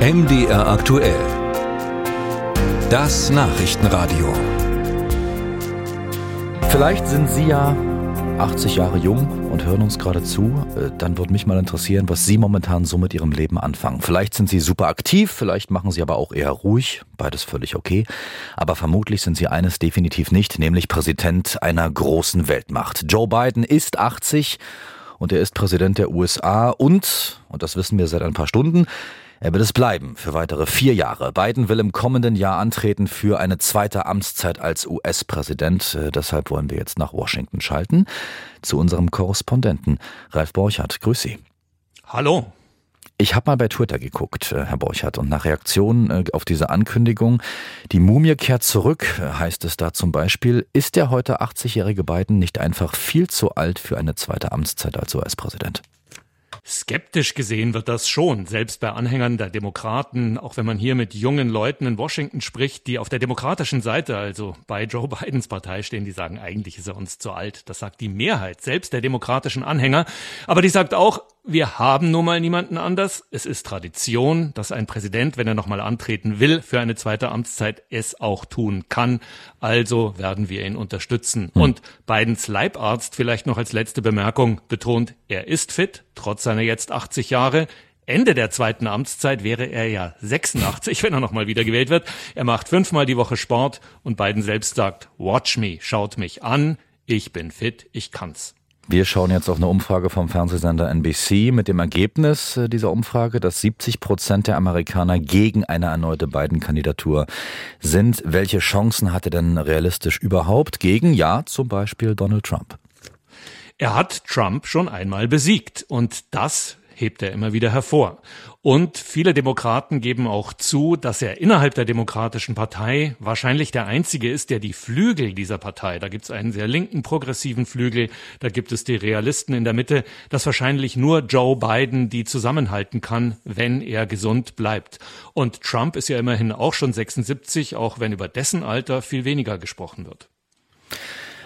MDR aktuell. Das Nachrichtenradio. Vielleicht sind Sie ja 80 Jahre jung und hören uns gerade zu. Äh, dann würde mich mal interessieren, was Sie momentan so mit Ihrem Leben anfangen. Vielleicht sind Sie super aktiv, vielleicht machen Sie aber auch eher ruhig. Beides völlig okay. Aber vermutlich sind Sie eines definitiv nicht, nämlich Präsident einer großen Weltmacht. Joe Biden ist 80 und er ist Präsident der USA und, und das wissen wir seit ein paar Stunden, er wird es bleiben für weitere vier Jahre. Biden will im kommenden Jahr antreten für eine zweite Amtszeit als US-Präsident. Äh, deshalb wollen wir jetzt nach Washington schalten zu unserem Korrespondenten Ralf Borchardt. Grüß Sie. Hallo. Ich habe mal bei Twitter geguckt, äh, Herr Borchardt, und nach Reaktionen äh, auf diese Ankündigung, die Mumie kehrt zurück, heißt es da zum Beispiel, ist der heute 80-jährige Biden nicht einfach viel zu alt für eine zweite Amtszeit als US-Präsident? Skeptisch gesehen wird das schon, selbst bei Anhängern der Demokraten, auch wenn man hier mit jungen Leuten in Washington spricht, die auf der demokratischen Seite, also bei Joe Bidens Partei stehen, die sagen, eigentlich ist er uns zu alt. Das sagt die Mehrheit, selbst der demokratischen Anhänger. Aber die sagt auch, wir haben nun mal niemanden anders. Es ist Tradition, dass ein Präsident, wenn er nochmal antreten will für eine zweite Amtszeit, es auch tun kann. Also werden wir ihn unterstützen. Hm. Und Bidens Leibarzt vielleicht noch als letzte Bemerkung betont, er ist fit, trotz seiner jetzt 80 Jahre. Ende der zweiten Amtszeit wäre er ja 86, wenn er nochmal wiedergewählt wird. Er macht fünfmal die Woche Sport und Biden selbst sagt, watch me, schaut mich an, ich bin fit, ich kann's. Wir schauen jetzt auf eine Umfrage vom Fernsehsender NBC mit dem Ergebnis äh, dieser Umfrage, dass 70 Prozent der Amerikaner gegen eine erneute Biden-Kandidatur sind. Welche Chancen hat er denn realistisch überhaupt gegen, ja, zum Beispiel Donald Trump? Er hat Trump schon einmal besiegt und das hebt er immer wieder hervor. Und viele Demokraten geben auch zu, dass er innerhalb der Demokratischen Partei wahrscheinlich der Einzige ist, der die Flügel dieser Partei, da gibt es einen sehr linken progressiven Flügel, da gibt es die Realisten in der Mitte, dass wahrscheinlich nur Joe Biden die zusammenhalten kann, wenn er gesund bleibt. Und Trump ist ja immerhin auch schon 76, auch wenn über dessen Alter viel weniger gesprochen wird.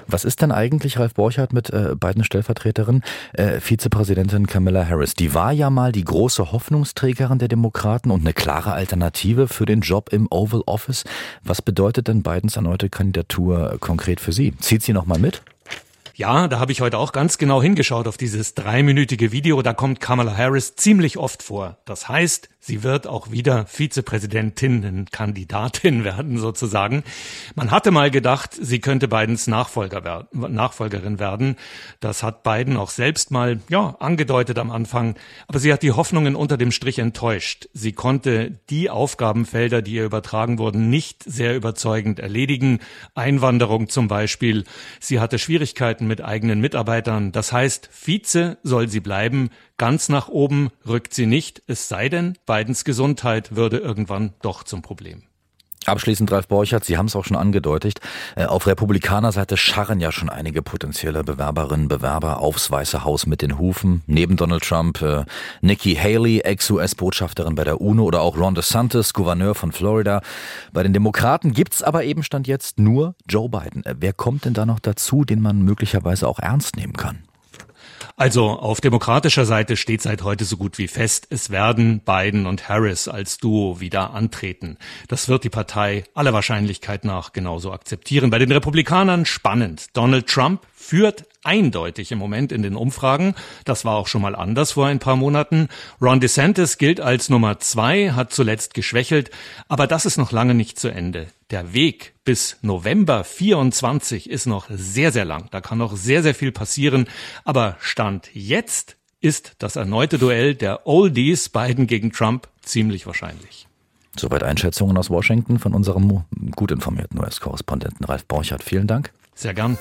Was ist denn eigentlich, Ralf Borchardt, mit äh, beiden Stellvertreterin, äh, Vizepräsidentin Camilla Harris? Die war ja mal die große Hoffnungsträgerin der Demokraten und eine klare Alternative für den Job im Oval Office. Was bedeutet denn Bidens erneute Kandidatur konkret für Sie? Zieht sie nochmal mit? Ja, da habe ich heute auch ganz genau hingeschaut auf dieses dreiminütige Video. Da kommt Kamala Harris ziemlich oft vor. Das heißt, Sie wird auch wieder Vizepräsidentinnenkandidatin werden, sozusagen. Man hatte mal gedacht, sie könnte Bidens Nachfolger werden, Nachfolgerin werden. Das hat Biden auch selbst mal, ja, angedeutet am Anfang. Aber sie hat die Hoffnungen unter dem Strich enttäuscht. Sie konnte die Aufgabenfelder, die ihr übertragen wurden, nicht sehr überzeugend erledigen. Einwanderung zum Beispiel. Sie hatte Schwierigkeiten mit eigenen Mitarbeitern. Das heißt, Vize soll sie bleiben. Ganz nach oben rückt sie nicht, es sei denn, Bidens Gesundheit würde irgendwann doch zum Problem. Abschließend, Ralf Borchert, Sie haben es auch schon angedeutet, äh, auf Republikanerseite scharren ja schon einige potenzielle Bewerberinnen, Bewerber aufs Weiße Haus mit den Hufen. Neben Donald Trump äh, Nikki Haley, Ex-US-Botschafterin bei der UNO oder auch Ron DeSantis, Gouverneur von Florida. Bei den Demokraten gibt's aber eben Stand jetzt nur Joe Biden. Äh, wer kommt denn da noch dazu, den man möglicherweise auch ernst nehmen kann? Also auf demokratischer Seite steht seit heute so gut wie fest, es werden Biden und Harris als Duo wieder antreten. Das wird die Partei aller Wahrscheinlichkeit nach genauso akzeptieren. Bei den Republikanern spannend. Donald Trump führt eindeutig im Moment in den Umfragen. Das war auch schon mal anders vor ein paar Monaten. Ron DeSantis gilt als Nummer zwei, hat zuletzt geschwächelt, aber das ist noch lange nicht zu Ende. Der Weg bis November 24 ist noch sehr, sehr lang. Da kann noch sehr, sehr viel passieren. Aber Stand jetzt ist das erneute Duell der Oldies Biden gegen Trump ziemlich wahrscheinlich. Soweit Einschätzungen aus Washington von unserem gut informierten US-Korrespondenten Ralf Borchardt. Vielen Dank. Sehr gern.